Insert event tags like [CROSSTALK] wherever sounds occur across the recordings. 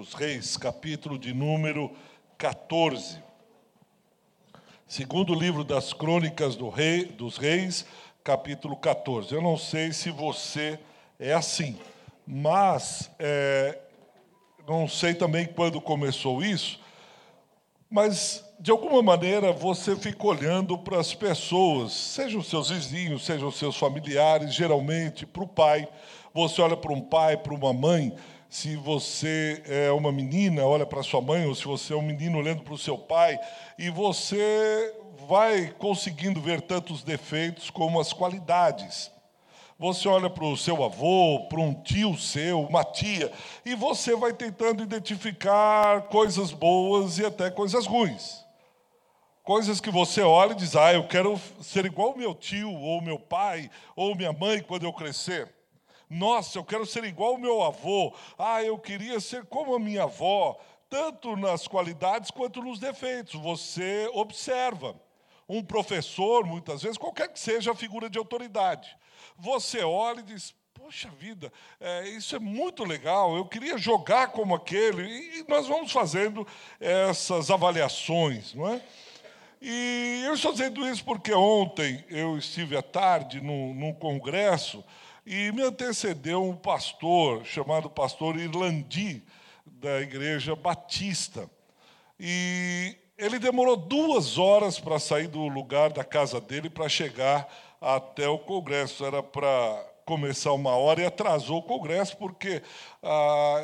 Os Reis, capítulo de número 14. Segundo livro das Crônicas do Rei, dos Reis, capítulo 14. Eu não sei se você é assim, mas é, não sei também quando começou isso, mas de alguma maneira você fica olhando para as pessoas, sejam seus vizinhos, sejam seus familiares, geralmente para o pai. Você olha para um pai, para uma mãe se você é uma menina, olha para sua mãe, ou se você é um menino olhando para o seu pai, e você vai conseguindo ver tantos defeitos como as qualidades. Você olha para o seu avô, para um tio seu, uma tia, e você vai tentando identificar coisas boas e até coisas ruins. Coisas que você olha e diz: Ah, eu quero ser igual meu tio, ou meu pai, ou minha mãe quando eu crescer. Nossa, eu quero ser igual ao meu avô. Ah, eu queria ser como a minha avó, tanto nas qualidades quanto nos defeitos. Você observa. Um professor, muitas vezes, qualquer que seja a figura de autoridade. Você olha e diz: Poxa vida, é, isso é muito legal, eu queria jogar como aquele. E nós vamos fazendo essas avaliações, não é? E eu estou dizendo isso porque ontem eu estive à tarde num, num congresso e me antecedeu um pastor, chamado pastor Irlandi, da Igreja Batista. E ele demorou duas horas para sair do lugar da casa dele para chegar até o congresso. Era para começar uma hora e atrasou o congresso porque ah,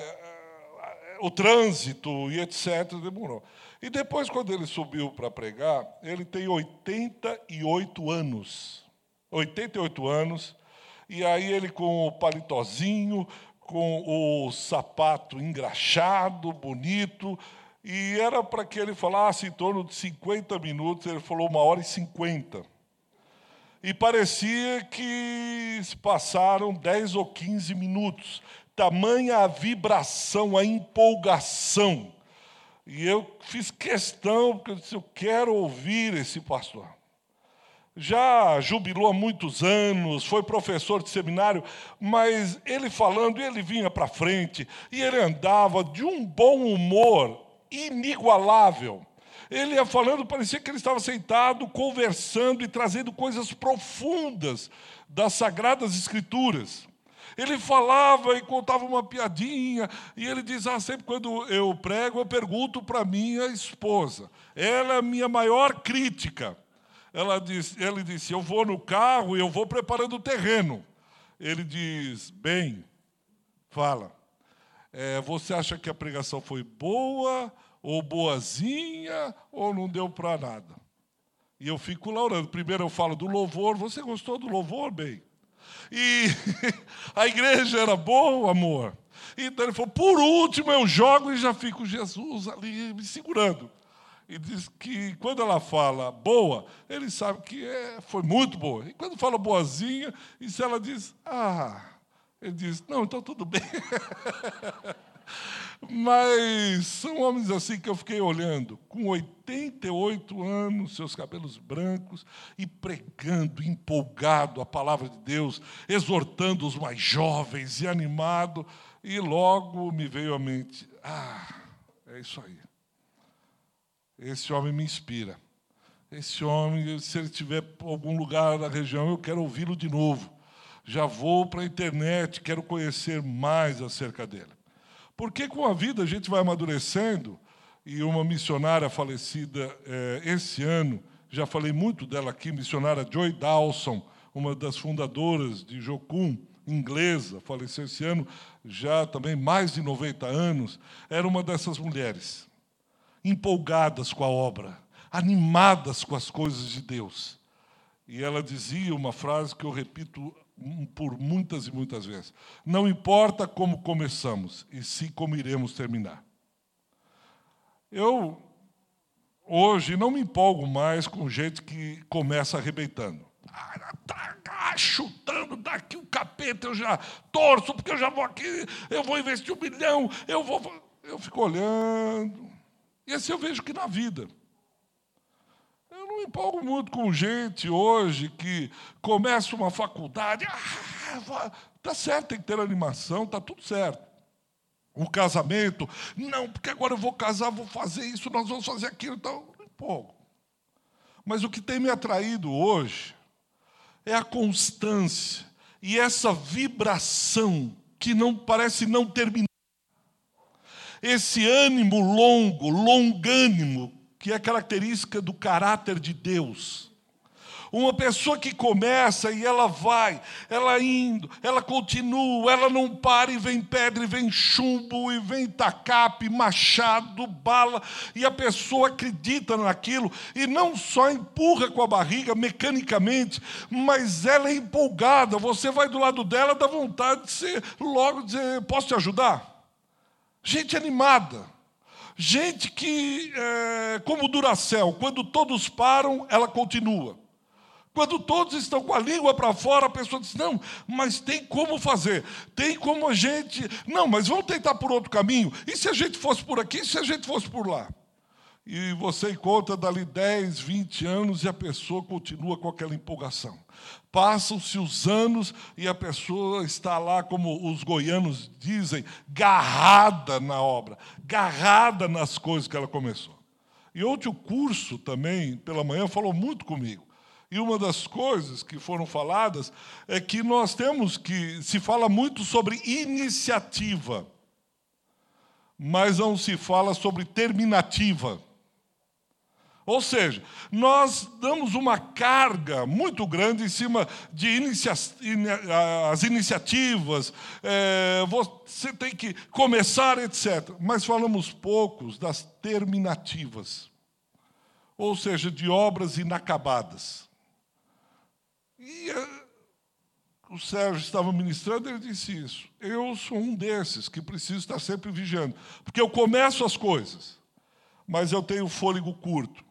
o trânsito e etc. demorou. E depois, quando ele subiu para pregar, ele tem 88 anos. 88 anos e aí ele com o palitozinho, com o sapato engraxado, bonito, e era para que ele falasse em torno de 50 minutos, ele falou uma hora e 50. E parecia que se passaram 10 ou 15 minutos. Tamanha a vibração, a empolgação. E eu fiz questão, porque eu disse: eu quero ouvir esse pastor já jubilou há muitos anos, foi professor de seminário, mas ele falando, ele vinha para frente e ele andava de um bom humor inigualável. Ele ia falando, parecia que ele estava sentado, conversando e trazendo coisas profundas das Sagradas Escrituras. Ele falava e contava uma piadinha, e ele diz: Ah, sempre quando eu prego, eu pergunto para minha esposa. Ela é a minha maior crítica ela disse, ele disse: Eu vou no carro e eu vou preparando o terreno. Ele diz: Bem, fala. É, você acha que a pregação foi boa, ou boazinha, ou não deu para nada? E eu fico lá orando. Primeiro eu falo do louvor. Você gostou do louvor? Bem. E [LAUGHS] a igreja era boa, amor. Então ele falou: por último eu jogo e já fico Jesus ali me segurando e diz que quando ela fala boa, ele sabe que é, foi muito boa. E quando fala boazinha, e se ela diz, ah, ele diz, não, então tudo bem. [LAUGHS] Mas são homens assim que eu fiquei olhando, com 88 anos, seus cabelos brancos, e pregando, empolgado a palavra de Deus, exortando os mais jovens e animado, e logo me veio à mente: ah, é isso aí. Esse homem me inspira. Esse homem, se ele estiver em algum lugar da região, eu quero ouvi-lo de novo. Já vou para a internet, quero conhecer mais acerca dele. Porque com a vida a gente vai amadurecendo, e uma missionária falecida é, esse ano, já falei muito dela aqui, missionária Joy Dawson, uma das fundadoras de Jocum, inglesa, faleceu esse ano, já também mais de 90 anos, era uma dessas mulheres empolgadas com a obra, animadas com as coisas de Deus. E ela dizia uma frase que eu repito por muitas e muitas vezes: Não importa como começamos, e sim como iremos terminar. Eu, hoje, não me empolgo mais com gente que começa arrebentando. Tá chutando daqui o capeta, eu já torço, porque eu já vou aqui, eu vou investir um milhão, eu vou. Eu fico olhando, e assim eu vejo que na vida. Eu não empolgo muito com gente hoje que começa uma faculdade. Ah, tá certo, tem que ter animação, tá tudo certo. o casamento. Não, porque agora eu vou casar, vou fazer isso, nós vamos fazer aquilo. Então, empolgo. Mas o que tem me atraído hoje é a constância e essa vibração que não parece não terminar. Esse ânimo longo, longânimo, que é característica do caráter de Deus. Uma pessoa que começa e ela vai, ela indo, ela continua, ela não para e vem pedra, e vem chumbo, e vem tacape, machado, bala, e a pessoa acredita naquilo e não só empurra com a barriga mecanicamente, mas ela é empolgada. Você vai do lado dela, dá vontade de ser, logo dizer: Posso te ajudar? Gente animada. Gente que, é, como Duracel, quando todos param, ela continua. Quando todos estão com a língua para fora, a pessoa diz: não, mas tem como fazer, tem como a gente. Não, mas vamos tentar por outro caminho. E se a gente fosse por aqui, e se a gente fosse por lá? E você encontra dali 10, 20 anos e a pessoa continua com aquela empolgação. Passam-se os anos e a pessoa está lá, como os goianos dizem, garrada na obra, garrada nas coisas que ela começou. E ontem o curso também, pela manhã, falou muito comigo. E uma das coisas que foram faladas é que nós temos que. Se fala muito sobre iniciativa, mas não se fala sobre terminativa. Ou seja, nós damos uma carga muito grande em cima de inicia as iniciativas, é, você tem que começar, etc. Mas falamos poucos das terminativas, ou seja, de obras inacabadas. E uh, o Sérgio estava ministrando, ele disse isso. Eu sou um desses que preciso estar sempre vigiando, porque eu começo as coisas, mas eu tenho fôlego curto.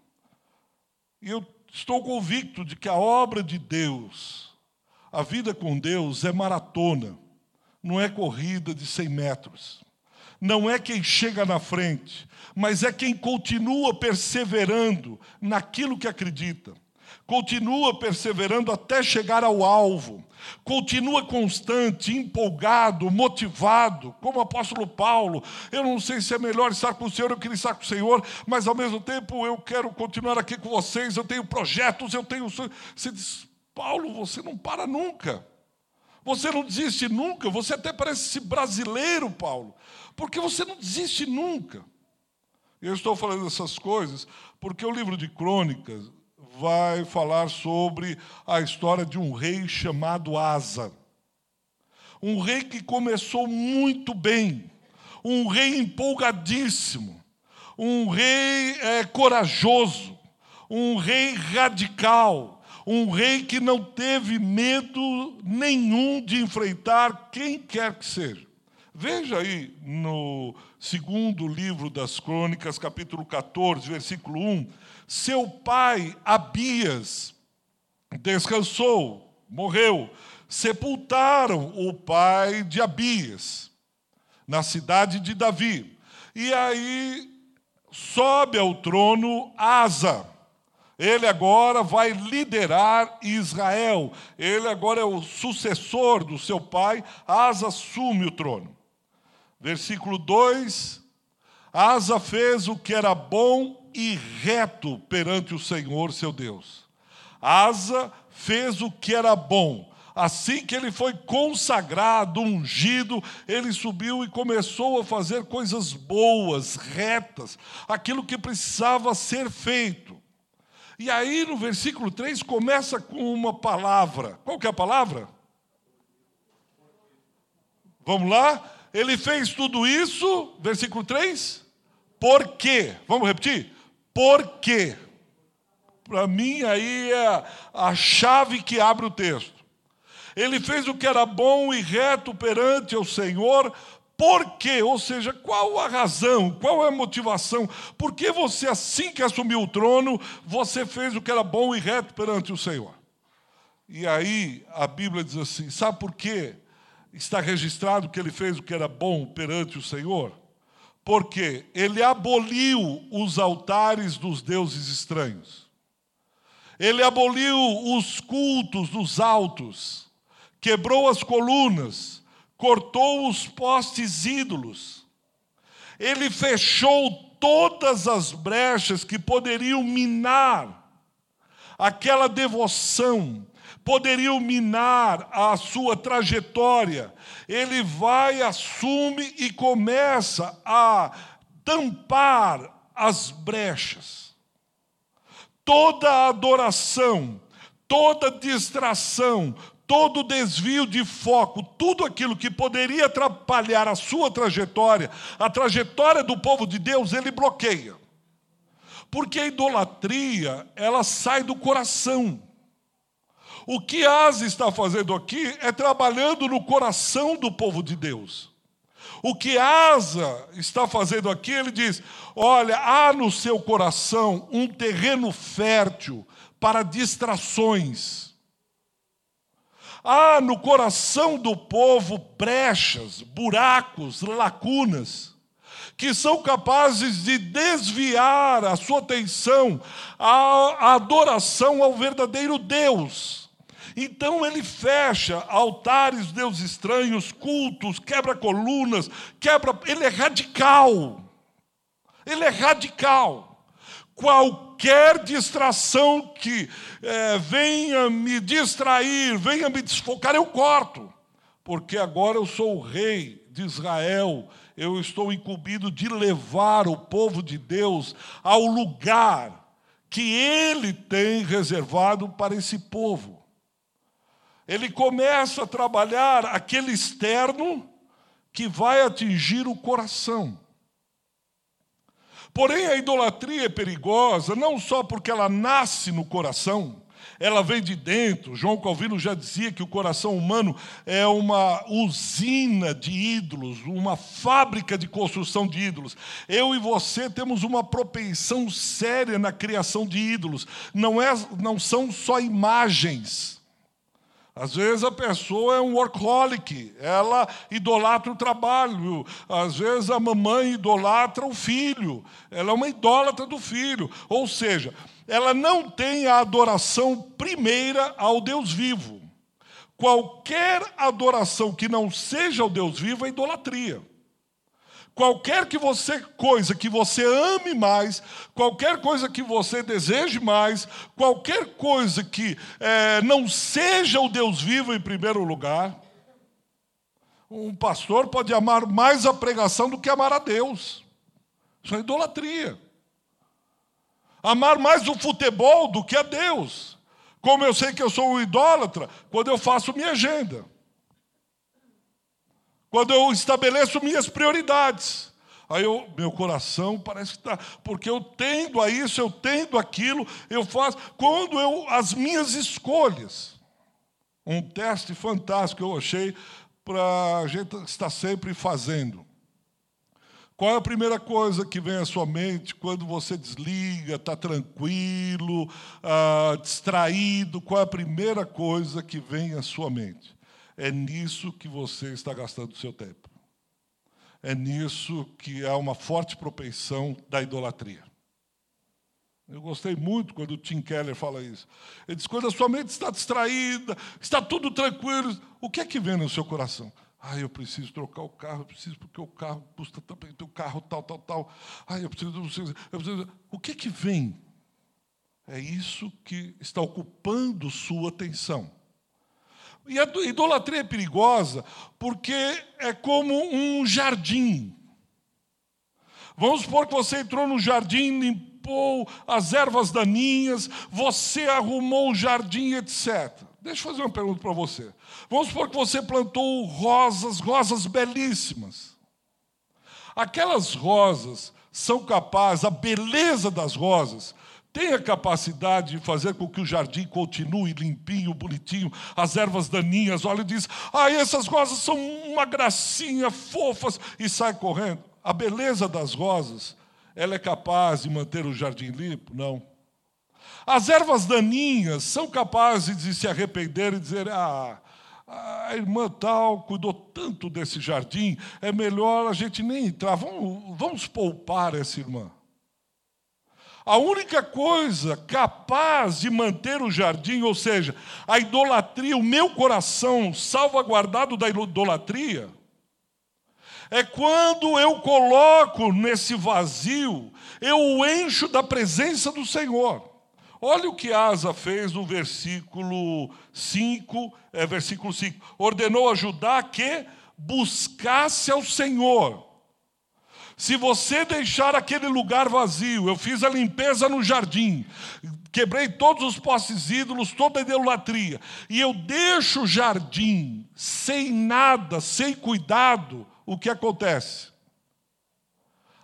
E eu estou convicto de que a obra de Deus, a vida com Deus é maratona, não é corrida de 100 metros. Não é quem chega na frente, mas é quem continua perseverando naquilo que acredita continua perseverando até chegar ao alvo, continua constante, empolgado, motivado, como o apóstolo Paulo. Eu não sei se é melhor estar com o Senhor, eu queria estar com o Senhor, mas ao mesmo tempo eu quero continuar aqui com vocês, eu tenho projetos, eu tenho. Você diz, Paulo, você não para nunca. Você não desiste nunca, você até parece brasileiro, Paulo, porque você não desiste nunca. Eu estou falando essas coisas porque o livro de Crônicas, vai falar sobre a história de um rei chamado Asa. Um rei que começou muito bem, um rei empolgadíssimo, um rei é, corajoso, um rei radical, um rei que não teve medo nenhum de enfrentar quem quer que seja. Veja aí no segundo livro das Crônicas, capítulo 14, versículo 1 seu pai, Abias, descansou, morreu. Sepultaram o pai de Abias, na cidade de Davi. E aí sobe ao trono Asa. Ele agora vai liderar Israel. Ele agora é o sucessor do seu pai. Asa assume o trono. Versículo 2: Asa fez o que era bom e reto perante o Senhor seu Deus. Asa fez o que era bom. Assim que ele foi consagrado, ungido, ele subiu e começou a fazer coisas boas, retas, aquilo que precisava ser feito. E aí no versículo 3 começa com uma palavra. Qual que é a palavra? Vamos lá? Ele fez tudo isso, versículo 3? Por quê? Vamos repetir? Por quê? Para mim, aí é a chave que abre o texto. Ele fez o que era bom e reto perante o Senhor, por quê? Ou seja, qual a razão, qual é a motivação? Por que você, assim que assumiu o trono, você fez o que era bom e reto perante o Senhor? E aí a Bíblia diz assim: sabe por quê? Está registrado que ele fez o que era bom perante o Senhor? porque ele aboliu os altares dos deuses estranhos. Ele aboliu os cultos dos altos, quebrou as colunas, cortou os postes ídolos. ele fechou todas as brechas que poderiam minar aquela devoção, poderiam minar a sua trajetória. Ele vai, assume e começa a tampar as brechas. Toda adoração, toda distração, todo desvio de foco, tudo aquilo que poderia atrapalhar a sua trajetória, a trajetória do povo de Deus, ele bloqueia. Porque a idolatria, ela sai do coração. O que Asa está fazendo aqui é trabalhando no coração do povo de Deus. O que Asa está fazendo aqui, ele diz: olha, há no seu coração um terreno fértil para distrações. Há no coração do povo brechas, buracos, lacunas que são capazes de desviar a sua atenção à adoração ao verdadeiro Deus. Então ele fecha altares, deuses estranhos, cultos, quebra colunas, quebra. Ele é radical. Ele é radical. Qualquer distração que é, venha me distrair, venha me desfocar, eu corto. Porque agora eu sou o rei de Israel eu estou incumbido de levar o povo de Deus ao lugar que ele tem reservado para esse povo. Ele começa a trabalhar aquele externo que vai atingir o coração. Porém, a idolatria é perigosa não só porque ela nasce no coração, ela vem de dentro. João Calvino já dizia que o coração humano é uma usina de ídolos, uma fábrica de construção de ídolos. Eu e você temos uma propensão séria na criação de ídolos. Não, é, não são só imagens. Às vezes a pessoa é um workaholic, ela idolatra o trabalho. Às vezes a mamãe idolatra o filho, ela é uma idólatra do filho. Ou seja, ela não tem a adoração primeira ao Deus vivo. Qualquer adoração que não seja ao Deus vivo é idolatria. Qualquer que você coisa que você ame mais, qualquer coisa que você deseje mais, qualquer coisa que é, não seja o Deus vivo em primeiro lugar, um pastor pode amar mais a pregação do que amar a Deus. Isso é idolatria amar mais o futebol do que a Deus. Como eu sei que eu sou um idólatra, quando eu faço minha agenda, quando eu estabeleço minhas prioridades. Aí eu, meu coração parece que está, porque eu tendo a isso, eu tendo aquilo, eu faço. Quando eu, as minhas escolhas, um teste fantástico eu achei para a gente estar sempre fazendo. Qual é a primeira coisa que vem à sua mente quando você desliga, está tranquilo, ah, distraído? Qual é a primeira coisa que vem à sua mente? É nisso que você está gastando o seu tempo. É nisso que há uma forte propensão da idolatria. Eu gostei muito quando o Tim Keller fala isso. Ele diz: quando a sua mente está distraída, está tudo tranquilo, o que é que vem no seu coração? Ah, eu preciso trocar o carro, eu preciso porque o carro custa também, o carro tal, tal, tal. Ah, eu preciso, eu preciso. O que que vem? É isso que está ocupando sua atenção. E a idolatria é perigosa porque é como um jardim. Vamos supor que você entrou no jardim, limpou as ervas daninhas, você arrumou o jardim, etc. Deixa eu fazer uma pergunta para você. Vamos supor que você plantou rosas, rosas belíssimas. Aquelas rosas são capazes, a beleza das rosas tem a capacidade de fazer com que o jardim continue limpinho, bonitinho, as ervas daninhas, olha e diz: ah, essas rosas são uma gracinha, fofas, e sai correndo. A beleza das rosas, ela é capaz de manter o jardim limpo? Não. As ervas daninhas são capazes de se arrepender e dizer: ah, a irmã tal cuidou tanto desse jardim, é melhor a gente nem entrar, vamos, vamos poupar essa irmã. A única coisa capaz de manter o jardim, ou seja, a idolatria, o meu coração salvaguardado da idolatria, É quando eu coloco nesse vazio, eu o encho da presença do Senhor. Olha o que Asa fez no versículo 5, é, versículo 5. Ordenou a Judá que buscasse ao Senhor. Se você deixar aquele lugar vazio, eu fiz a limpeza no jardim, quebrei todos os postes ídolos, toda a idolatria, e eu deixo o jardim sem nada, sem cuidado, o que acontece?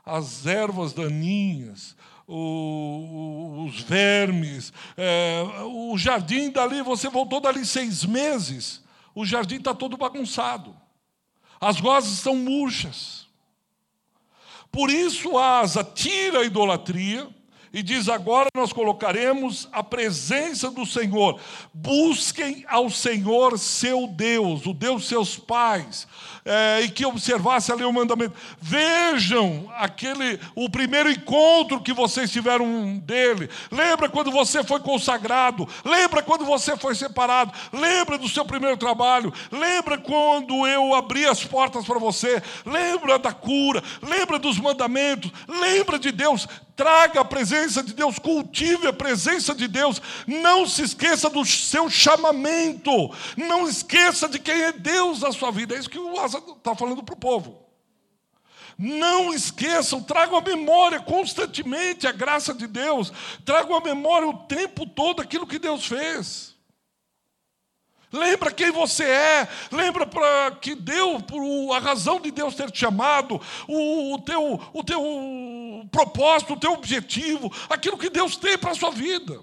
As ervas daninhas, os vermes, é, o jardim dali, você voltou dali seis meses, o jardim está todo bagunçado, as rosas estão murchas. Por isso, Asa tira a idolatria, e diz: agora nós colocaremos a presença do Senhor. Busquem ao Senhor seu Deus, o Deus seus pais, é, e que observasse ali o mandamento. Vejam aquele, o primeiro encontro que vocês tiveram dele. Lembra quando você foi consagrado? Lembra quando você foi separado? Lembra do seu primeiro trabalho? Lembra quando eu abri as portas para você? Lembra da cura? Lembra dos mandamentos? Lembra de Deus? traga a presença de Deus, cultive a presença de Deus, não se esqueça do seu chamamento, não esqueça de quem é Deus na sua vida. É isso que o está falando para o povo. Não esqueçam, tragam a memória constantemente a graça de Deus, tragam a memória o tempo todo aquilo que Deus fez. Lembra quem você é, lembra para que deu, a razão de Deus ter te chamado, o, o, teu, o teu propósito, o teu objetivo, aquilo que Deus tem para a sua vida.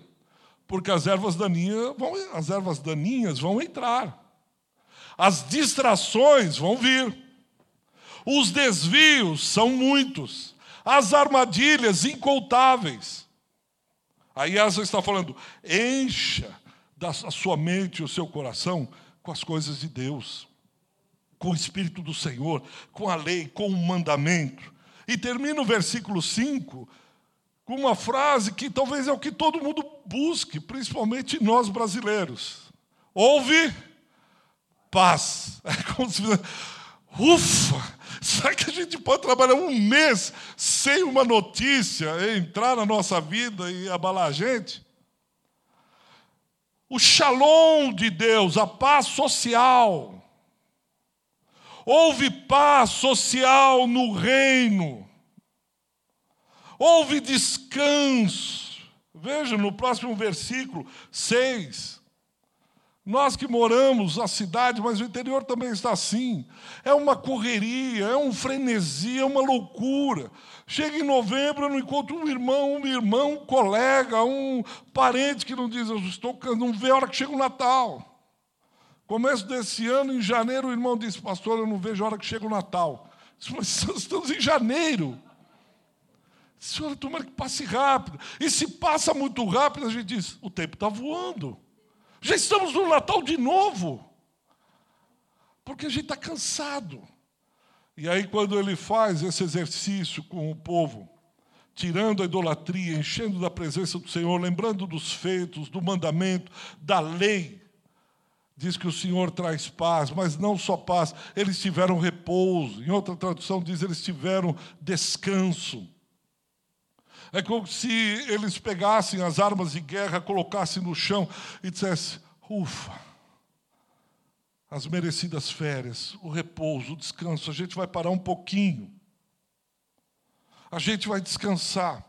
Porque as ervas daninhas vão, as ervas daninhas vão entrar, as distrações vão vir, os desvios são muitos, as armadilhas incontáveis. Aí Asa está falando, encha da sua mente e o seu coração com as coisas de Deus, com o Espírito do Senhor, com a lei, com o mandamento. E termina o versículo 5 com uma frase que talvez é o que todo mundo busque, principalmente nós brasileiros. Ouve paz. [LAUGHS] É como se ufa! Será que a gente pode trabalhar um mês sem uma notícia entrar na nossa vida e abalar a gente? o shalom de Deus, a paz social. Houve paz social no reino. Houve descanso. Veja no próximo versículo 6. Nós que moramos na cidade, mas o interior também está assim. É uma correria, é um frenesi, é uma loucura. Chega em novembro, eu não encontro um irmão, um irmão, um colega, um parente que não diz, eu estou não vê a hora que chega o Natal. Começo desse ano, em janeiro, o irmão disse, pastor, eu não vejo a hora que chega o Natal. Mas estamos em janeiro. Senhora, tomara que passe rápido. E se passa muito rápido, a gente diz, o tempo está voando. Já estamos no Natal de novo. Porque a gente está cansado. E aí, quando ele faz esse exercício com o povo, tirando a idolatria, enchendo da presença do Senhor, lembrando dos feitos, do mandamento, da lei, diz que o Senhor traz paz, mas não só paz, eles tiveram repouso. Em outra tradução diz eles tiveram descanso. É como se eles pegassem as armas de guerra, colocassem no chão e dissessem: ufa, as merecidas férias, o repouso, o descanso. A gente vai parar um pouquinho. A gente vai descansar.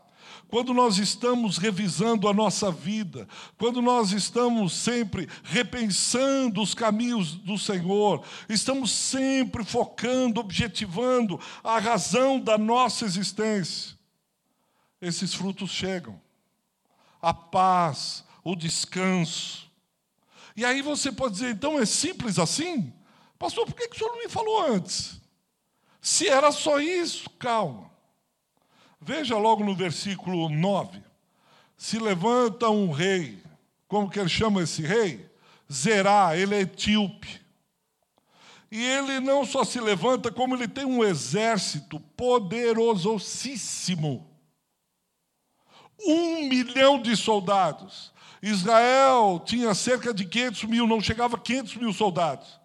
Quando nós estamos revisando a nossa vida, quando nós estamos sempre repensando os caminhos do Senhor, estamos sempre focando, objetivando a razão da nossa existência, esses frutos chegam. A paz, o descanso, e aí você pode dizer, então é simples assim? Pastor, por que o senhor não me falou antes? Se era só isso, calma. Veja logo no versículo 9. Se levanta um rei, como que ele chama esse rei? Zerá, ele é etíope. E ele não só se levanta, como ele tem um exército poderosíssimo. Um milhão de soldados. Israel tinha cerca de 500 mil, não chegava a 500 mil soldados.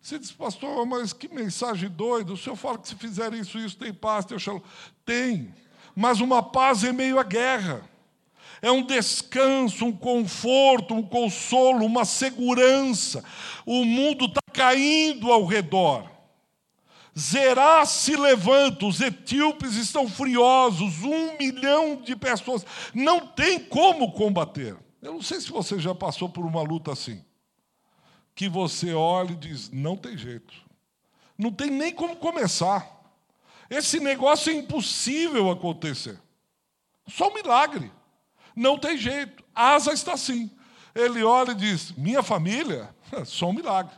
Você diz, pastor, mas que mensagem doida. O senhor fala que se fizer isso, isso, tem paz, tem shalom. Tem, mas uma paz em meio à guerra. É um descanso, um conforto, um consolo, uma segurança. O mundo está caindo ao redor. Zerá se levanta, os etíopes estão furiosos, um milhão de pessoas. Não tem como combater. Eu não sei se você já passou por uma luta assim. Que você olha e diz: não tem jeito. Não tem nem como começar. Esse negócio é impossível acontecer. Só um milagre. Não tem jeito. Asa está assim. Ele olha e diz: minha família, [LAUGHS] só um milagre.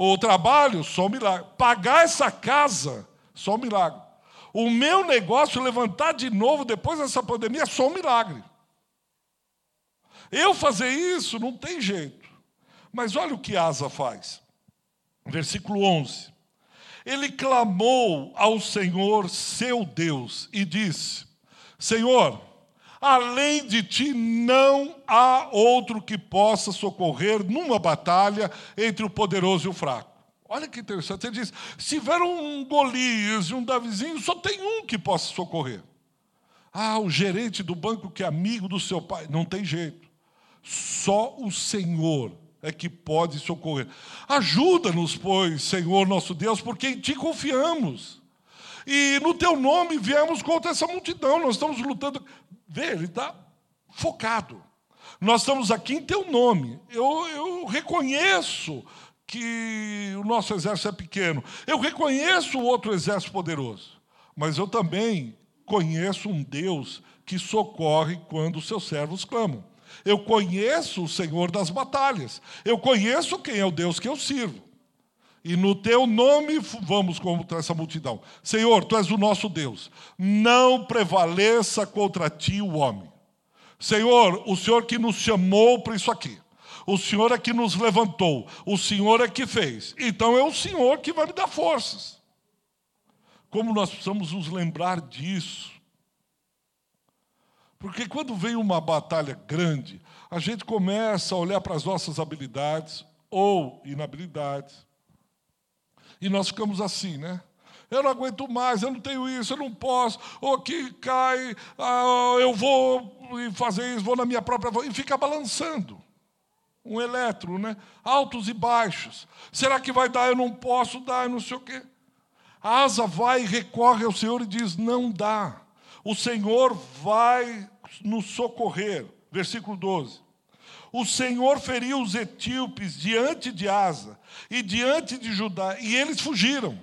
O trabalho, só um milagre. Pagar essa casa, só um milagre. O meu negócio levantar de novo depois dessa pandemia, só um milagre. Eu fazer isso não tem jeito. Mas olha o que Asa faz. Versículo 11. Ele clamou ao Senhor, seu Deus, e disse: Senhor, além de ti não há outro que possa socorrer numa batalha entre o poderoso e o fraco. Olha que interessante. Ele diz: se tiver um Golias e um Davizinho, só tem um que possa socorrer. Ah, o gerente do banco que é amigo do seu pai. Não tem jeito. Só o Senhor é que pode socorrer. Ajuda-nos, pois, Senhor nosso Deus, porque em Ti confiamos. E no Teu nome viemos contra essa multidão. Nós estamos lutando. Vê, ele está focado. Nós estamos aqui em Teu nome. Eu, eu reconheço que o nosso exército é pequeno. Eu reconheço o outro exército poderoso. Mas eu também conheço um Deus que socorre quando seus servos clamam. Eu conheço o Senhor das batalhas. Eu conheço quem é o Deus que eu sirvo. E no teu nome vamos contra essa multidão. Senhor, tu és o nosso Deus. Não prevaleça contra ti o homem. Senhor, o Senhor que nos chamou para isso aqui. O Senhor é que nos levantou. O Senhor é que fez. Então é o Senhor que vai me dar forças. Como nós precisamos nos lembrar disso. Porque quando vem uma batalha grande, a gente começa a olhar para as nossas habilidades ou inabilidades. E nós ficamos assim, né? Eu não aguento mais, eu não tenho isso, eu não posso. Ou aqui cai, ah, eu vou fazer isso, vou na minha própria voz. E fica balançando. Um eletro, né? Altos e baixos. Será que vai dar? Eu não posso dar, eu não sei o quê. A asa vai e recorre ao Senhor e diz: Não dá o Senhor vai nos socorrer. Versículo 12. O Senhor feriu os etíopes diante de Asa e diante de Judá, e eles fugiram.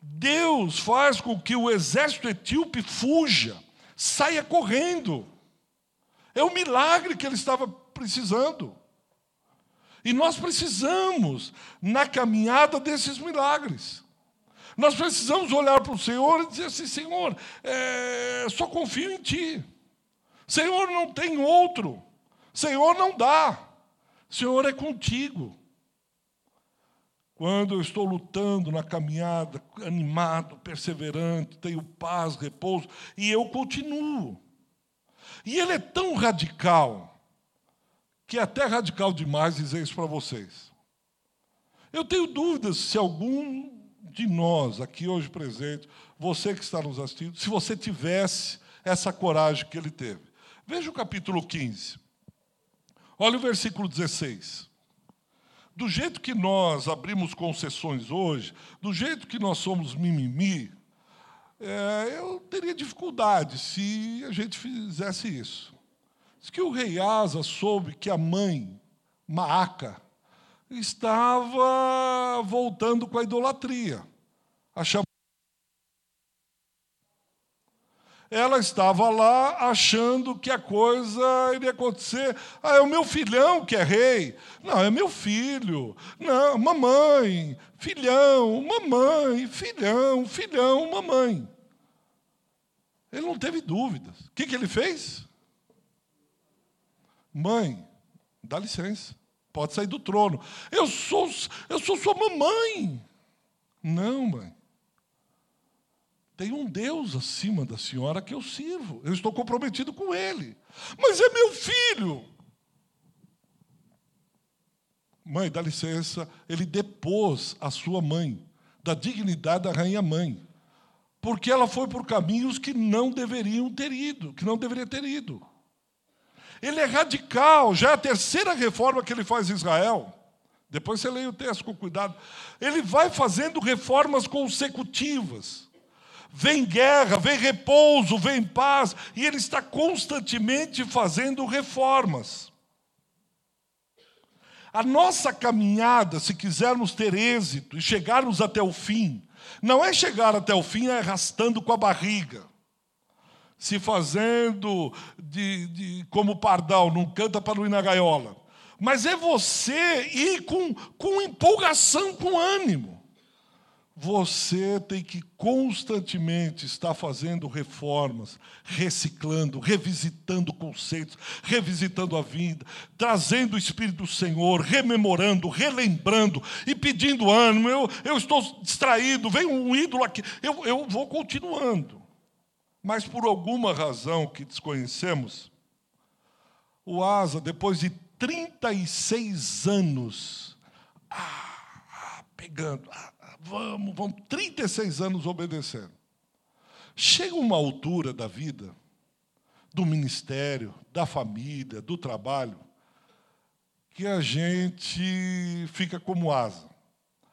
Deus faz com que o exército etíope fuja, saia correndo. É o milagre que ele estava precisando. E nós precisamos, na caminhada desses milagres. Nós precisamos olhar para o Senhor e dizer assim: Senhor, é, só confio em Ti. Senhor, não tem outro. Senhor, não dá. Senhor, é contigo. Quando eu estou lutando na caminhada, animado, perseverante, tenho paz, repouso, e eu continuo. E ele é tão radical, que é até radical demais dizer isso para vocês. Eu tenho dúvidas se algum de nós aqui hoje presente, você que está nos assistindo, se você tivesse essa coragem que ele teve. Veja o capítulo 15. Olha o versículo 16. Do jeito que nós abrimos concessões hoje, do jeito que nós somos mimimi, é, eu teria dificuldade se a gente fizesse isso. Diz que o rei Asa soube que a mãe, Maaca, estava voltando com a idolatria. A ela estava lá achando que a coisa iria acontecer. Ah, é o meu filhão que é rei. Não, é meu filho. Não, mamãe, filhão, mamãe, filhão, filhão, mamãe. Ele não teve dúvidas. O que, que ele fez? Mãe, dá licença. Pode sair do trono. Eu sou, eu sou sua mamãe. Não, mãe. Tem um Deus acima da senhora que eu sirvo. Eu estou comprometido com Ele. Mas é meu filho. mãe, dá licença, ele depôs a sua mãe da dignidade da rainha mãe, porque ela foi por caminhos que não deveriam ter ido, que não deveria ter ido. Ele é radical, já é a terceira reforma que ele faz em Israel. Depois você leia o texto com cuidado. Ele vai fazendo reformas consecutivas. Vem guerra, vem repouso, vem paz, e ele está constantemente fazendo reformas. A nossa caminhada, se quisermos ter êxito e chegarmos até o fim, não é chegar até o fim arrastando com a barriga, se fazendo de, de como pardal, não canta para ir na gaiola. Mas é você ir com, com empolgação, com ânimo você tem que constantemente estar fazendo reformas, reciclando, revisitando conceitos, revisitando a vida, trazendo o Espírito do Senhor, rememorando, relembrando e pedindo ânimo. Eu, eu estou distraído, vem um ídolo aqui, eu, eu vou continuando. Mas por alguma razão que desconhecemos, o Asa, depois de 36 anos, ah, ah, pegando, ah, vamos, vamos, 36 anos obedecendo. Chega uma altura da vida, do ministério, da família, do trabalho, que a gente fica como asa.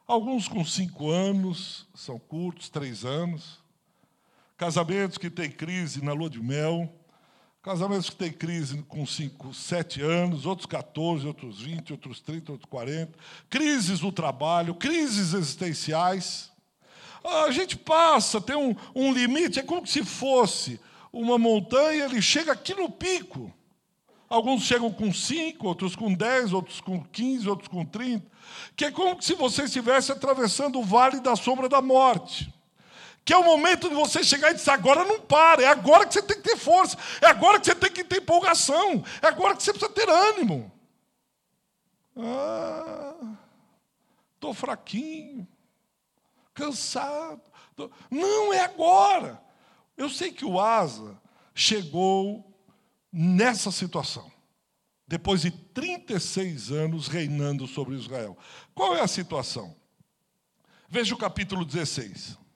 Alguns com cinco anos, são curtos, três anos. Casamentos que têm crise na lua de mel. Casamentos que têm crise com 5, 7 anos, outros 14, outros 20, outros 30, outros 40. Crises no trabalho, crises existenciais. A gente passa, tem um, um limite, é como se fosse uma montanha, ele chega aqui no pico. Alguns chegam com 5, outros com 10, outros com 15, outros com 30. Que é como se você estivesse atravessando o vale da sombra da morte que é o momento de você chegar e dizer: agora não para, é agora que você tem que ter força, é agora que você tem que ter empolgação, é agora que você precisa ter ânimo. Ah, estou fraquinho, cansado. Tô... Não, é agora. Eu sei que o Asa chegou nessa situação, depois de 36 anos reinando sobre Israel. Qual é a situação? Veja o capítulo 16.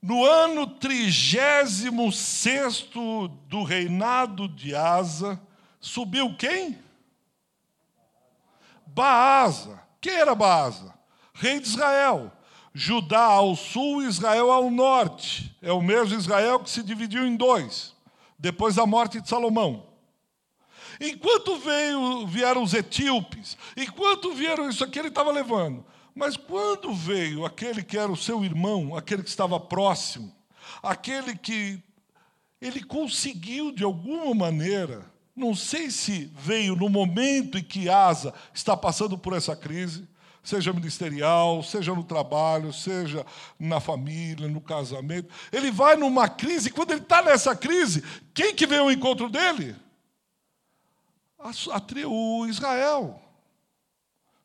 No ano trigésimo sexto do reinado de Asa, subiu quem? Baasa. Quem era Baasa? Rei de Israel. Judá ao sul Israel ao norte. É o mesmo Israel que se dividiu em dois, depois da morte de Salomão. Enquanto veio, vieram os etíopes, enquanto vieram isso aqui, ele estava levando. Mas quando veio aquele que era o seu irmão, aquele que estava próximo, aquele que ele conseguiu de alguma maneira, não sei se veio no momento em que Asa está passando por essa crise, seja ministerial, seja no trabalho, seja na família, no casamento. Ele vai numa crise, quando ele está nessa crise, quem que veio ao encontro dele? A, a, o Israel.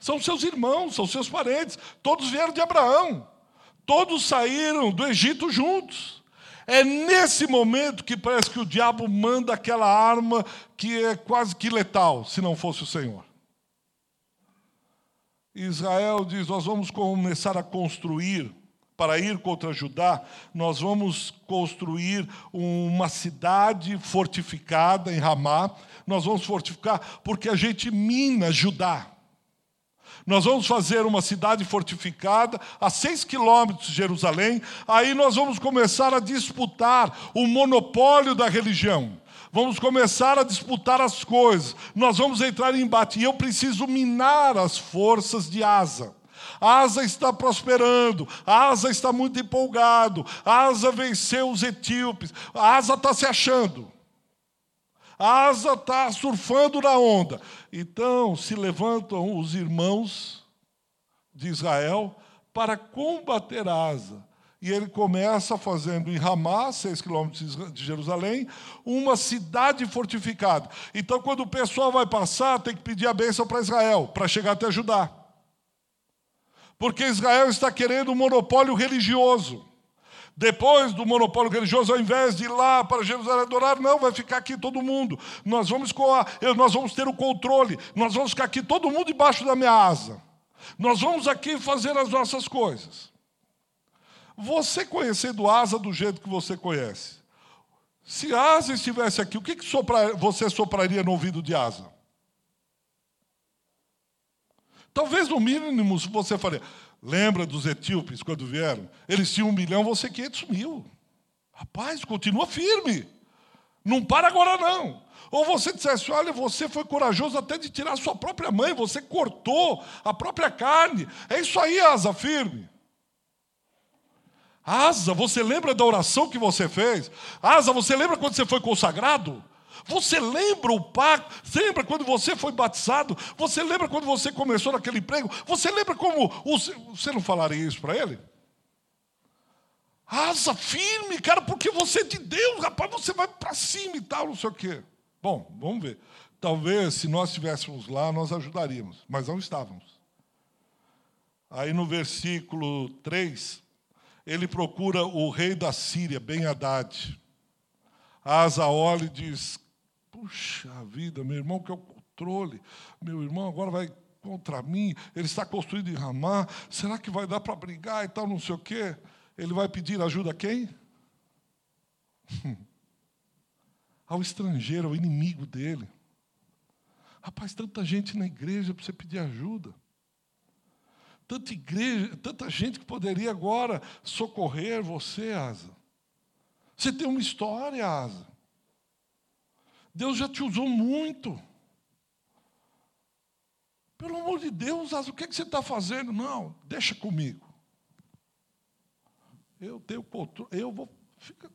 São seus irmãos, são seus parentes. Todos vieram de Abraão. Todos saíram do Egito juntos. É nesse momento que parece que o diabo manda aquela arma que é quase que letal, se não fosse o Senhor. Israel diz: Nós vamos começar a construir, para ir contra Judá, nós vamos construir uma cidade fortificada em Ramá. Nós vamos fortificar porque a gente mina Judá. Nós vamos fazer uma cidade fortificada a seis quilômetros de Jerusalém. Aí nós vamos começar a disputar o monopólio da religião. Vamos começar a disputar as coisas. Nós vamos entrar em embate. E eu preciso minar as forças de Asa. Asa está prosperando, Asa está muito empolgado, Asa venceu os etíopes, Asa está se achando. Asa está surfando na onda. Então se levantam os irmãos de Israel para combater Asa. E ele começa fazendo em Ramá, seis quilômetros de Jerusalém, uma cidade fortificada. Então, quando o pessoal vai passar, tem que pedir a bênção para Israel, para chegar até Judá. Porque Israel está querendo um monopólio religioso. Depois do monopólio religioso, ao invés de ir lá para Jerusalém adorar, não, vai ficar aqui todo mundo. Nós vamos, nós vamos ter o controle, nós vamos ficar aqui todo mundo debaixo da minha asa. Nós vamos aqui fazer as nossas coisas. Você conhecendo asa do jeito que você conhece, se asa estivesse aqui, o que, que sopra, você sopraria no ouvido de asa? Talvez no mínimo você faria. Lembra dos etíopes quando vieram? Eles tinham um milhão, você 500 mil. Rapaz, continua firme. Não para agora não. Ou você dissesse, olha, você foi corajoso até de tirar sua própria mãe, você cortou a própria carne. É isso aí, asa firme. Asa, você lembra da oração que você fez? Asa, você lembra quando você foi consagrado? Você lembra o pacto? Lembra quando você foi batizado? Você lembra quando você começou naquele emprego? Você lembra como. Você não falaria isso para ele? Asa firme, cara, porque você é de Deus, rapaz, você vai para cima e tal, não sei o quê. Bom, vamos ver. Talvez se nós estivéssemos lá, nós ajudaríamos, mas não estávamos. Aí no versículo 3, ele procura o rei da Síria, Ben Haddad. Asa olha e diz: Puxa vida, meu irmão quer o controle. Meu irmão agora vai contra mim. Ele está construído em Ramá. Será que vai dar para brigar e tal, não sei o quê? Ele vai pedir ajuda a quem? [LAUGHS] ao estrangeiro, ao inimigo dele. Rapaz, tanta gente na igreja para você pedir ajuda. Tanta igreja, tanta gente que poderia agora socorrer você, Asa. Você tem uma história, Asa. Deus já te usou muito. Pelo amor de Deus, o que, é que você está fazendo? Não, deixa comigo. Eu tenho controle, eu vou, fica,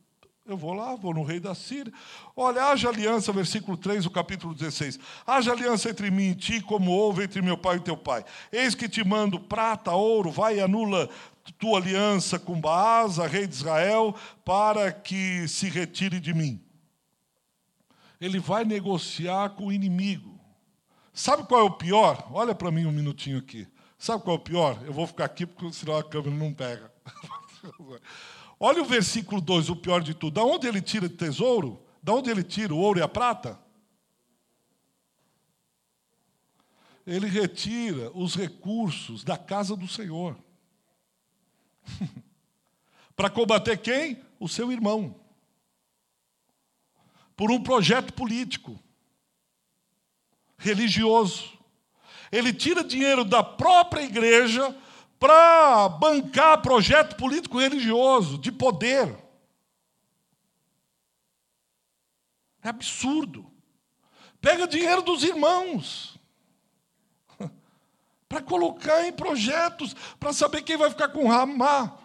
eu vou lá, vou no rei da Síria. Olha, haja aliança, versículo 3 do capítulo 16. Haja aliança entre mim e ti, como houve entre meu pai e teu pai. Eis que te mando prata, ouro, vai e anula tua aliança com Baasa, rei de Israel, para que se retire de mim ele vai negociar com o inimigo. Sabe qual é o pior? Olha para mim um minutinho aqui. Sabe qual é o pior? Eu vou ficar aqui porque senão a câmera não pega. [LAUGHS] Olha o versículo 2, o pior de tudo. Da onde ele tira o tesouro? Da onde ele tira o ouro e a prata? Ele retira os recursos da casa do Senhor. [LAUGHS] Para combater quem? O seu irmão por um projeto político, religioso. Ele tira dinheiro da própria igreja para bancar projeto político religioso, de poder. É absurdo. Pega dinheiro dos irmãos [LAUGHS] para colocar em projetos, para saber quem vai ficar com Ramá,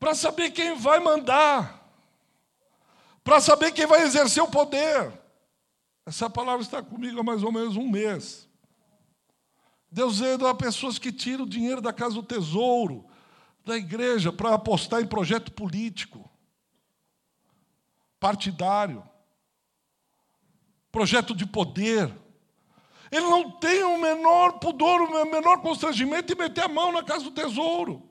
para saber quem vai mandar para saber quem vai exercer o poder. Essa palavra está comigo há mais ou menos um mês. Deus a pessoas que tiram o dinheiro da casa do tesouro, da igreja, para apostar em projeto político, partidário, projeto de poder. Ele não tem o menor pudor, o menor constrangimento em meter a mão na casa do tesouro,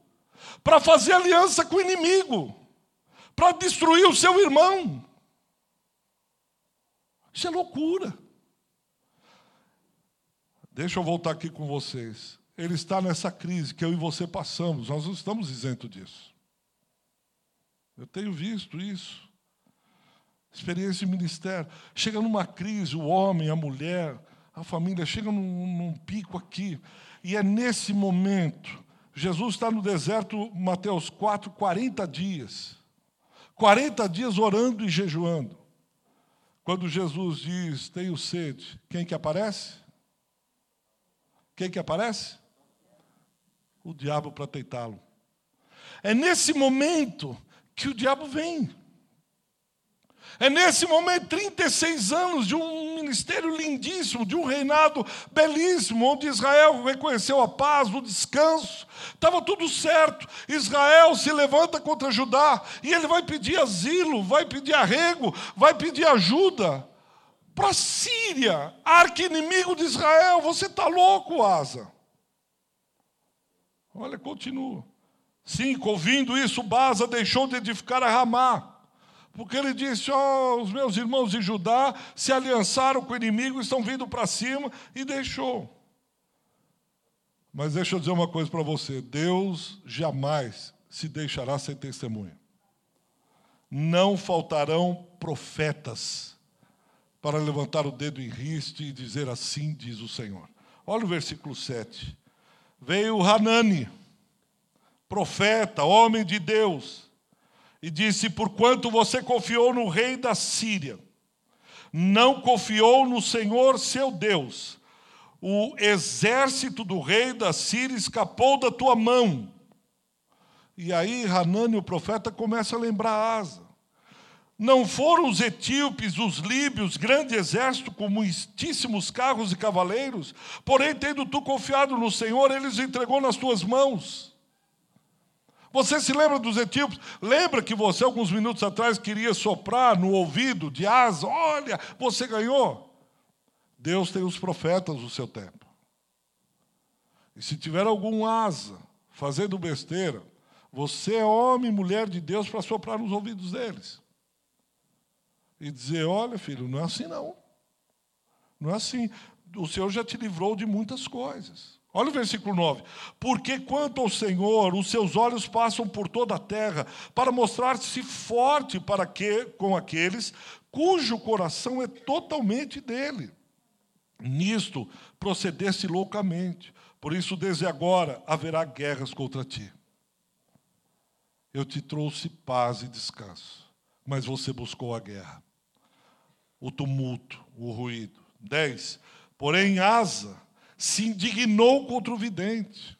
para fazer aliança com o inimigo para destruir o seu irmão. Isso é loucura. Deixa eu voltar aqui com vocês. Ele está nessa crise que eu e você passamos, nós não estamos isentos disso. Eu tenho visto isso. Experiência de ministério. Chega numa crise, o homem, a mulher, a família, chega num, num pico aqui. E é nesse momento. Jesus está no deserto, Mateus 4, 40 dias. 40 dias orando e jejuando. Quando Jesus diz, tenho sede, quem que aparece? Quem que aparece? O diabo para tentá-lo. É nesse momento que o diabo vem. É nesse momento, 36 anos de um ministério lindíssimo, de um reinado belíssimo, onde Israel reconheceu a paz, o descanso, estava tudo certo. Israel se levanta contra Judá e ele vai pedir asilo, vai pedir arrego, vai pedir ajuda para a Síria, arqui-inimigo de Israel. Você está louco, Asa? Olha, continua. Sim, ouvindo isso, Baza deixou de edificar a Ramá. Porque ele disse: Ó, oh, os meus irmãos de Judá se aliançaram com o inimigo, estão vindo para cima, e deixou. Mas deixa eu dizer uma coisa para você: Deus jamais se deixará sem testemunha. Não faltarão profetas para levantar o dedo em riste e dizer assim diz o Senhor. Olha o versículo 7. Veio Hanani, profeta, homem de Deus, e disse: Porquanto você confiou no rei da Síria, não confiou no Senhor seu Deus, o exército do rei da Síria escapou da tua mão. E aí Hanani, o profeta, começa a lembrar Asa. Não foram os etíopes, os líbios, grande exército com muitíssimos carros e cavaleiros? Porém, tendo tu confiado no Senhor, ele os entregou nas tuas mãos. Você se lembra dos etíopes? Lembra que você, alguns minutos atrás, queria soprar no ouvido de Asa? Olha, você ganhou. Deus tem os profetas no seu tempo. E se tiver algum asa fazendo besteira, você é homem e mulher de Deus para soprar nos ouvidos deles. E dizer: olha, filho, não é assim não. Não é assim. O Senhor já te livrou de muitas coisas. Olha o versículo 9. Porque quanto ao Senhor, os seus olhos passam por toda a terra, para mostrar-se forte para que, com aqueles cujo coração é totalmente dele nisto procedesse loucamente. Por isso, desde agora haverá guerras contra ti. Eu te trouxe paz e descanso, mas você buscou a guerra, o tumulto, o ruído. 10. Porém, Asa se indignou contra o vidente.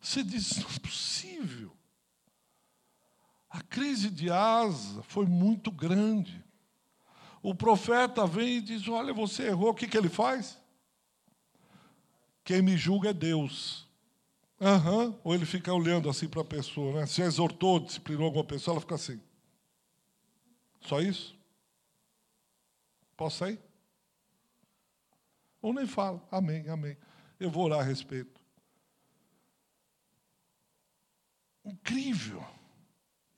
Você diz: não é possível. A crise de Asa foi muito grande o profeta vem e diz: Olha, você errou, o que, que ele faz? Quem me julga é Deus. Uhum. Ou ele fica olhando assim para a pessoa, né? Se exortou, disciplinou alguma pessoa, ela fica assim. Só isso? Posso sair? Ou nem fala, amém, amém. Eu vou orar a respeito. Incrível.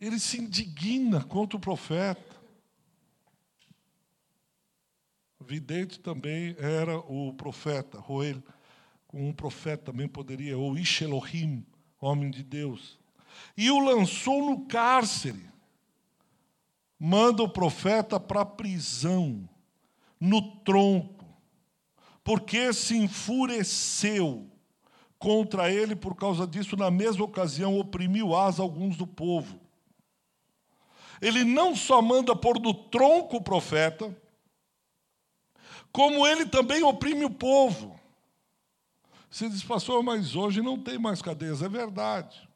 Ele se indigna contra o profeta. Vidente também era o profeta, Roel, um profeta também poderia, ou Ishelohim, homem de Deus. E o lançou no cárcere. Manda o profeta para a prisão, no tronco, porque se enfureceu contra ele por causa disso, na mesma ocasião oprimiu asa alguns do povo. Ele não só manda pôr no tronco o profeta, como ele também oprime o povo. Você diz, pastor, mas hoje não tem mais cadeias, é verdade.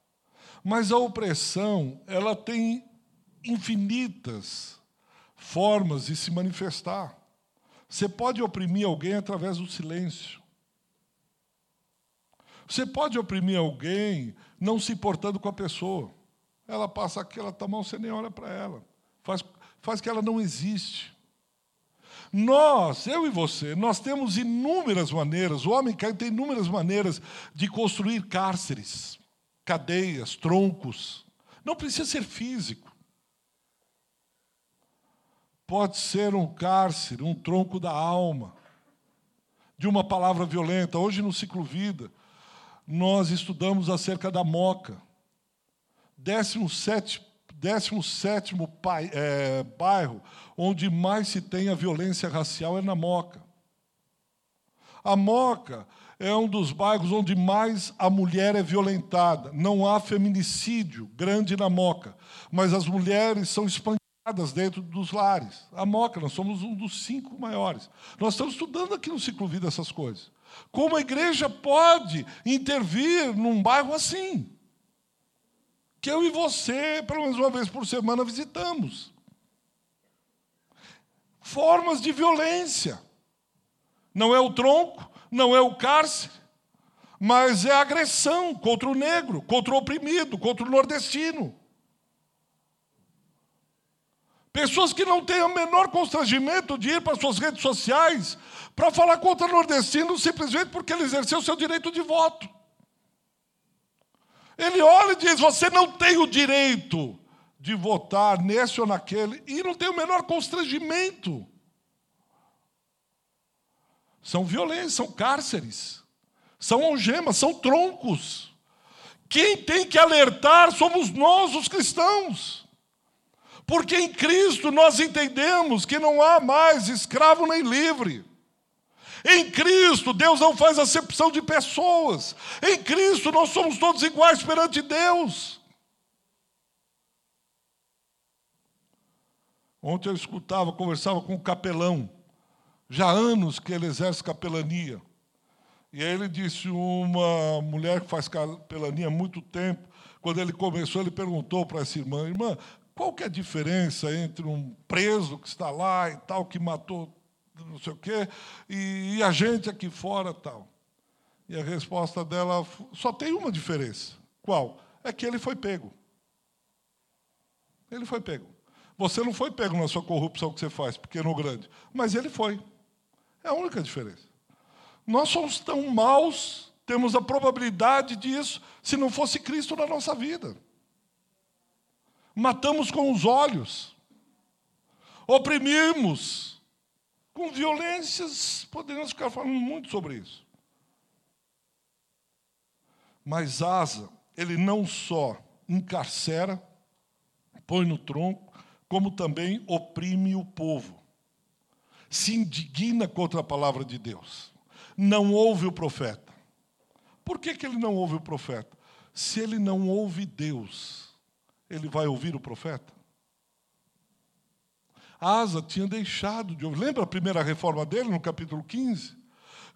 Mas a opressão, ela tem infinitas formas de se manifestar. Você pode oprimir alguém através do silêncio. Você pode oprimir alguém não se importando com a pessoa. Ela passa aqui, ela está mal, você nem olha para ela. Faz, faz que ela não existe. Nós, eu e você, nós temos inúmeras maneiras, o homem tem inúmeras maneiras de construir cárceres, cadeias, troncos. Não precisa ser físico. Pode ser um cárcere, um tronco da alma, de uma palavra violenta. Hoje, no ciclo vida, nós estudamos acerca da moca. 17 17 é, bairro onde mais se tem a violência racial é na Moca. A Moca é um dos bairros onde mais a mulher é violentada. Não há feminicídio grande na Moca, mas as mulheres são espancadas dentro dos lares. A Moca, nós somos um dos cinco maiores. Nós estamos estudando aqui no Ciclo Vida essas coisas. Como a igreja pode intervir num bairro assim? que eu e você, pelo menos uma vez por semana, visitamos. Formas de violência. Não é o tronco, não é o cárcere, mas é agressão contra o negro, contra o oprimido, contra o nordestino. Pessoas que não têm o menor constrangimento de ir para suas redes sociais para falar contra nordestino simplesmente porque ele exerceu seu direito de voto. Ele olha e diz: Você não tem o direito de votar nesse ou naquele, e não tem o menor constrangimento. São violências, são cárceres, são algemas, são troncos. Quem tem que alertar somos nós, os cristãos. Porque em Cristo nós entendemos que não há mais escravo nem livre. Em Cristo, Deus não faz acepção de pessoas. Em Cristo, nós somos todos iguais perante Deus. Ontem eu escutava, conversava com o capelão, já há anos que ele exerce capelania. E aí ele disse: uma mulher que faz capelania há muito tempo, quando ele começou, ele perguntou para essa irmã: Irmã, qual que é a diferença entre um preso que está lá e tal, que matou não sei o quê, e, e a gente aqui fora tal. E a resposta dela só tem uma diferença. Qual? É que ele foi pego. Ele foi pego. Você não foi pego na sua corrupção que você faz, pequeno ou grande, mas ele foi. É a única diferença. Nós somos tão maus, temos a probabilidade disso, se não fosse Cristo na nossa vida. Matamos com os olhos, oprimimos, com violências, podemos ficar falando muito sobre isso. Mas Asa, ele não só encarcera, põe no tronco, como também oprime o povo. Se indigna contra a palavra de Deus. Não ouve o profeta. Por que, que ele não ouve o profeta? Se ele não ouve Deus, ele vai ouvir o profeta? Asa tinha deixado de ouvir. Lembra a primeira reforma dele, no capítulo 15?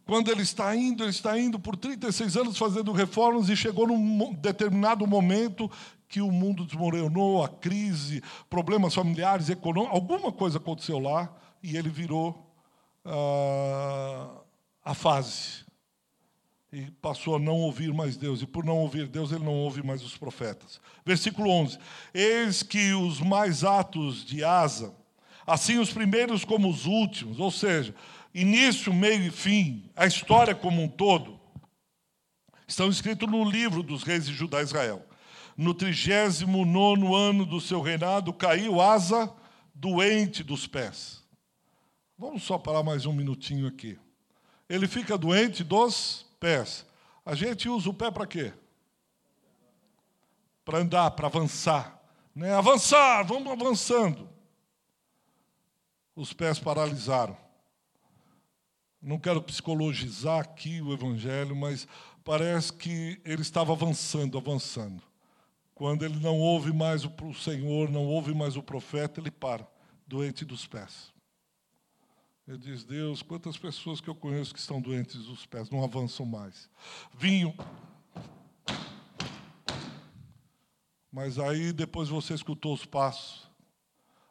Quando ele está indo, ele está indo por 36 anos fazendo reformas e chegou num determinado momento que o mundo desmoronou, a crise, problemas familiares, econômicos, alguma coisa aconteceu lá e ele virou ah, a fase. E passou a não ouvir mais Deus. E por não ouvir Deus, ele não ouve mais os profetas. Versículo 11: Eis que os mais atos de Asa assim os primeiros como os últimos, ou seja, início, meio e fim, a história como um todo, estão escritos no livro dos reis de Judá e Israel. No 39 ano do seu reinado, caiu Asa doente dos pés. Vamos só parar mais um minutinho aqui. Ele fica doente dos pés. A gente usa o pé para quê? Para andar, para avançar. Né? Avançar, vamos avançando os pés paralisaram. Não quero psicologizar aqui o Evangelho, mas parece que ele estava avançando, avançando. Quando ele não ouve mais o Senhor, não ouve mais o profeta, ele para, doente dos pés. Ele diz: Deus, quantas pessoas que eu conheço que estão doentes dos pés, não avançam mais. Vinho. Mas aí depois você escutou os passos.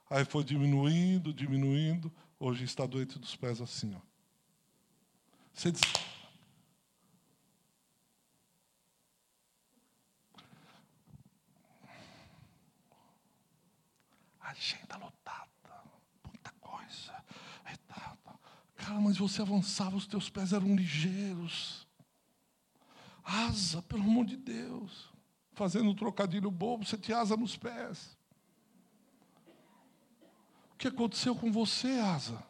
Aí foi diminuindo, diminuindo. Hoje está doente dos pés assim. Ó. Você diz. Agenda lotada, muita coisa. Cara, mas você avançava, os teus pés eram ligeiros. Asa, pelo amor de Deus. Fazendo um trocadilho bobo, você tinha asa nos pés que aconteceu com você, Asa?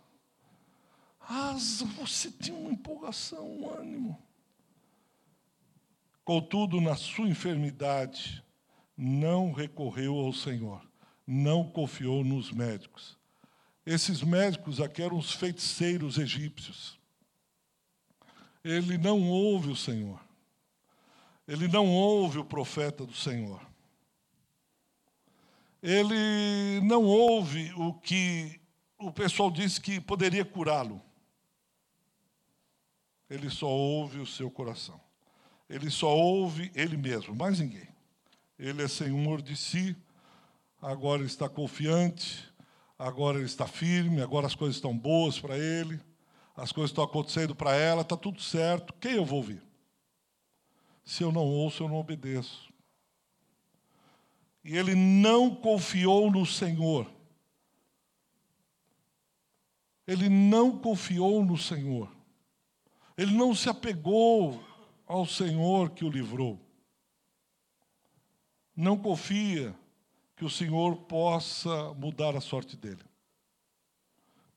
Asa, você tinha uma empolgação, um ânimo. Contudo, na sua enfermidade, não recorreu ao Senhor, não confiou nos médicos. Esses médicos aqui eram os feiticeiros egípcios. Ele não ouve o Senhor. Ele não ouve o profeta do Senhor ele não ouve o que o pessoal disse que poderia curá-lo. Ele só ouve o seu coração. Ele só ouve ele mesmo, mais ninguém. Ele é senhor de si, agora está confiante, agora ele está firme, agora as coisas estão boas para ele, as coisas estão acontecendo para ela, está tudo certo. Quem eu vou ouvir? Se eu não ouço, eu não obedeço. E ele não confiou no Senhor. Ele não confiou no Senhor. Ele não se apegou ao Senhor que o livrou. não confia que o Senhor possa mudar a sorte dele.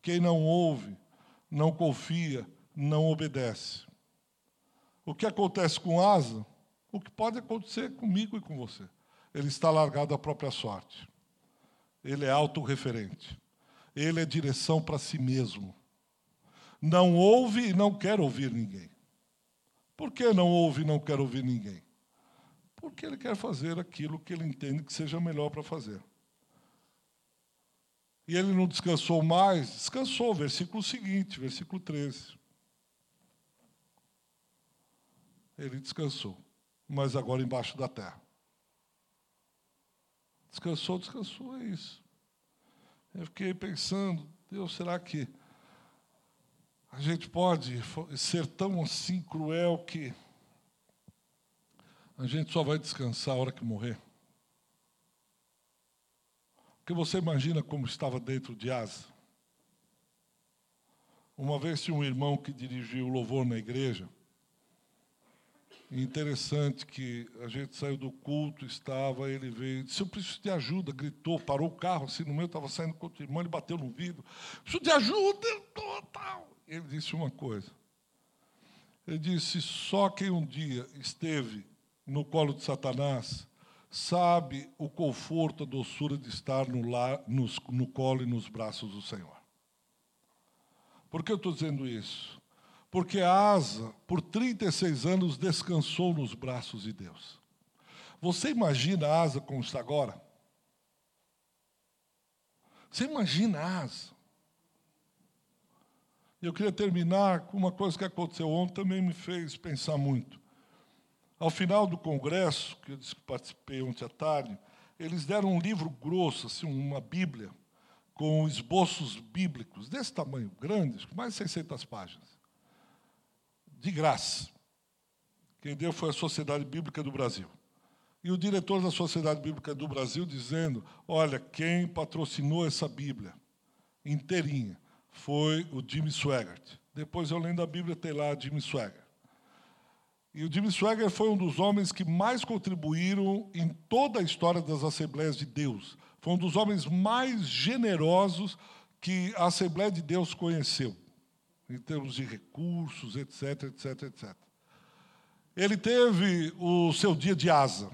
Quem não ouve, não confia, não obedece. O que acontece com Asa, o que pode acontecer comigo e com você. Ele está largado à própria sorte. Ele é autorreferente. Ele é direção para si mesmo. Não ouve e não quer ouvir ninguém. Por que não ouve e não quer ouvir ninguém? Porque ele quer fazer aquilo que ele entende que seja melhor para fazer. E ele não descansou mais, descansou, versículo seguinte, versículo 13. Ele descansou, mas agora embaixo da terra. Descansou, descansou, é isso. Eu fiquei pensando, Deus, será que a gente pode ser tão assim cruel que a gente só vai descansar a hora que morrer? Porque você imagina como estava dentro de Asa. Uma vez tinha um irmão que dirigiu o louvor na igreja, interessante que a gente saiu do culto, estava, ele veio, disse, eu preciso de ajuda, gritou, parou o carro assim no meio, estava saindo com o irmão, ele bateu no vidro, preciso de ajuda, tal. Ele disse uma coisa. Ele disse, só quem um dia esteve no colo de Satanás sabe o conforto, a doçura de estar no, lar, nos, no colo e nos braços do Senhor. Por que eu estou dizendo isso? porque a Asa, por 36 anos, descansou nos braços de Deus. Você imagina a Asa como está agora? Você imagina a Asa? Eu queria terminar com uma coisa que aconteceu ontem, também me fez pensar muito. Ao final do congresso, que eu participei ontem à tarde, eles deram um livro grosso, assim, uma Bíblia, com esboços bíblicos, desse tamanho, grandes, com mais de 600 páginas de graça. Quem deu foi a Sociedade Bíblica do Brasil. E o diretor da Sociedade Bíblica do Brasil dizendo: olha, quem patrocinou essa Bíblia inteirinha foi o Jimmy Swaggart. Depois eu lendo a Bíblia tem lá Jimmy Swaggart. E o Jimmy Swaggart foi um dos homens que mais contribuíram em toda a história das Assembleias de Deus. Foi um dos homens mais generosos que a Assembleia de Deus conheceu em termos de recursos, etc, etc, etc. Ele teve o seu dia de asa.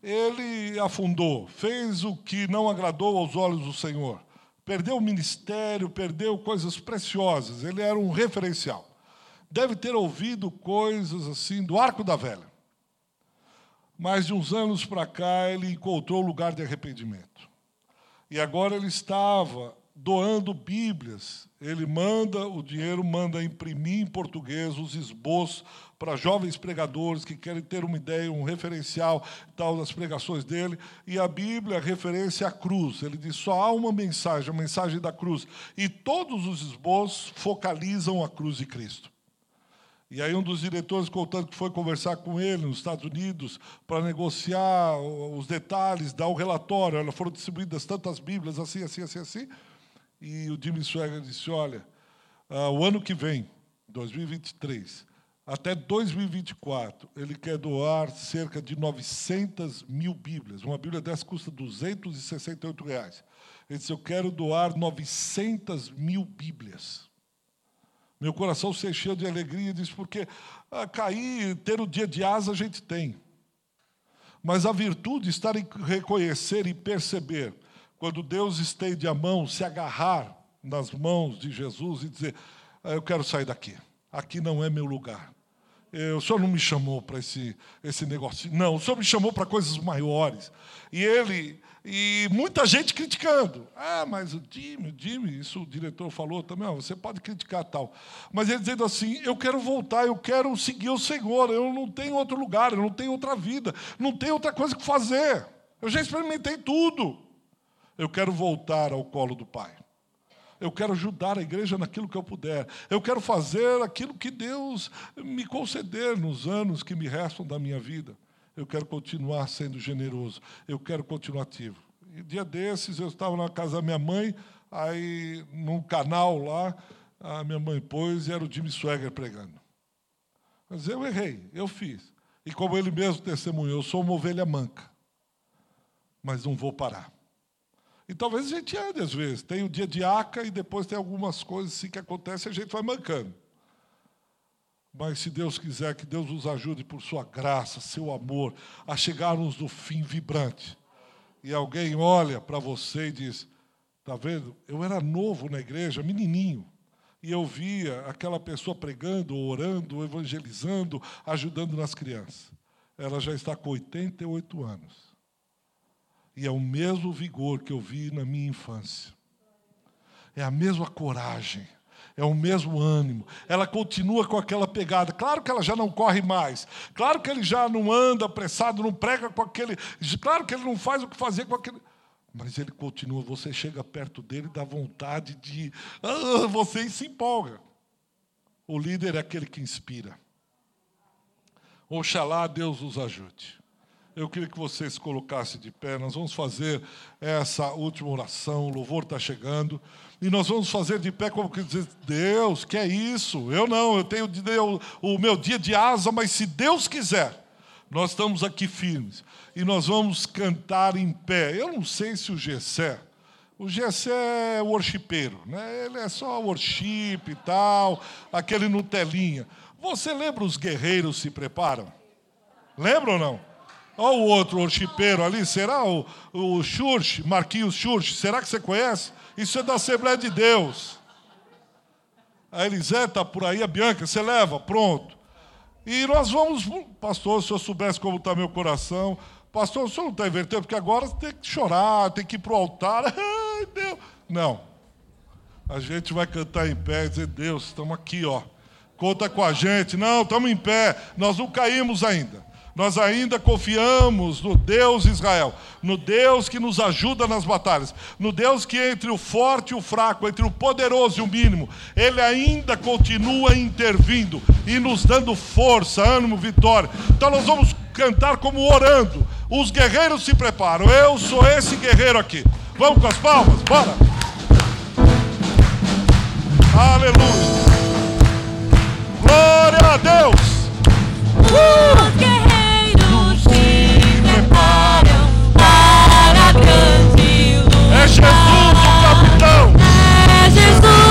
Ele afundou, fez o que não agradou aos olhos do Senhor. Perdeu o ministério, perdeu coisas preciosas. Ele era um referencial. Deve ter ouvido coisas assim do arco da velha. Mas de uns anos para cá ele encontrou lugar de arrependimento. E agora ele estava doando Bíblias. Ele manda, o dinheiro manda imprimir em português os esboços para jovens pregadores que querem ter uma ideia, um referencial tal das pregações dele. E a Bíblia é referência à cruz. Ele diz só há uma mensagem, a mensagem da cruz. E todos os esboços focalizam a cruz de Cristo. E aí um dos diretores contando que foi conversar com ele nos Estados Unidos para negociar os detalhes, dar o relatório. Olha, foram distribuídas tantas Bíblias, assim, assim, assim, assim. E o Jimmy Swagger disse: olha, uh, o ano que vem, 2023, até 2024, ele quer doar cerca de 900 mil Bíblias. Uma Bíblia dessa custa 268 reais. Ele disse: Eu quero doar 900 mil Bíblias. Meu coração se encheu de alegria, disse, porque ah, cair, ter o dia de asa a gente tem. Mas a virtude está em reconhecer e perceber quando Deus estende a mão, se agarrar nas mãos de Jesus e dizer: ah, Eu quero sair daqui, aqui não é meu lugar. Eu, o senhor não me chamou para esse, esse negócio. Não, o senhor me chamou para coisas maiores. E ele, e muita gente criticando. Ah, mas o Jimmy, o Jimmy, isso o diretor falou também, ah, você pode criticar tal. Mas ele dizendo assim: eu quero voltar, eu quero seguir o Senhor, eu não tenho outro lugar, eu não tenho outra vida, não tenho outra coisa que fazer. Eu já experimentei tudo. Eu quero voltar ao colo do Pai. Eu quero ajudar a igreja naquilo que eu puder. Eu quero fazer aquilo que Deus me conceder nos anos que me restam da minha vida. Eu quero continuar sendo generoso. Eu quero continuar ativo. E dia desses eu estava na casa da minha mãe, aí num canal lá, a minha mãe pôs e era o Jimmy Swagger pregando. Mas eu errei, eu fiz. E como ele mesmo testemunhou, eu sou uma ovelha manca. mas não vou parar. E talvez a gente ande às vezes. Tem o dia de aca e depois tem algumas coisas assim que acontecem e a gente vai mancando. Mas se Deus quiser, que Deus nos ajude por sua graça, seu amor, a chegarmos no fim vibrante. E alguém olha para você e diz: Está vendo? Eu era novo na igreja, menininho. E eu via aquela pessoa pregando, orando, evangelizando, ajudando nas crianças. Ela já está com 88 anos. E é o mesmo vigor que eu vi na minha infância. É a mesma coragem é o mesmo ânimo. Ela continua com aquela pegada. Claro que ela já não corre mais. Claro que ele já não anda apressado, não prega com aquele. Claro que ele não faz o que fazer com aquele. Mas ele continua. Você chega perto dele dá vontade de. Ah, você se empolga. O líder é aquele que inspira. Oxalá Deus os ajude. Eu queria que vocês colocassem de pé. Nós vamos fazer essa última oração. O louvor está chegando. E nós vamos fazer de pé como que dizer: Deus, que é isso? Eu não, eu tenho o meu dia de asa, mas se Deus quiser, nós estamos aqui firmes. E nós vamos cantar em pé. Eu não sei se o Gessé. O Gessé é worshipeiro, né? ele é só worship e tal, aquele Nutelinha. Você lembra os guerreiros se preparam? Lembra ou não? Olha o outro worshipeiro ali, será o, o Church, Marquinhos Church? Será que você conhece? Isso é da Assembleia de Deus. A Elisete está por aí, a Bianca, você leva, pronto. E nós vamos, pastor, se eu soubesse como está meu coração, pastor, o senhor não está invertendo, porque agora tem que chorar, tem que ir para o altar. [LAUGHS] Ai, Deus. Não. A gente vai cantar em pé e dizer, Deus, estamos aqui, ó. Conta com a gente. Não, estamos em pé. Nós não caímos ainda. Nós ainda confiamos no Deus Israel, no Deus que nos ajuda nas batalhas, no Deus que entre o forte e o fraco, entre o poderoso e o mínimo, Ele ainda continua intervindo e nos dando força, ânimo, vitória. Então nós vamos cantar como orando. Os guerreiros se preparam. Eu sou esse guerreiro aqui. Vamos com as palmas, bora! Aleluia! Glória a Deus! Uh! Jesus o capitão. É Jesus.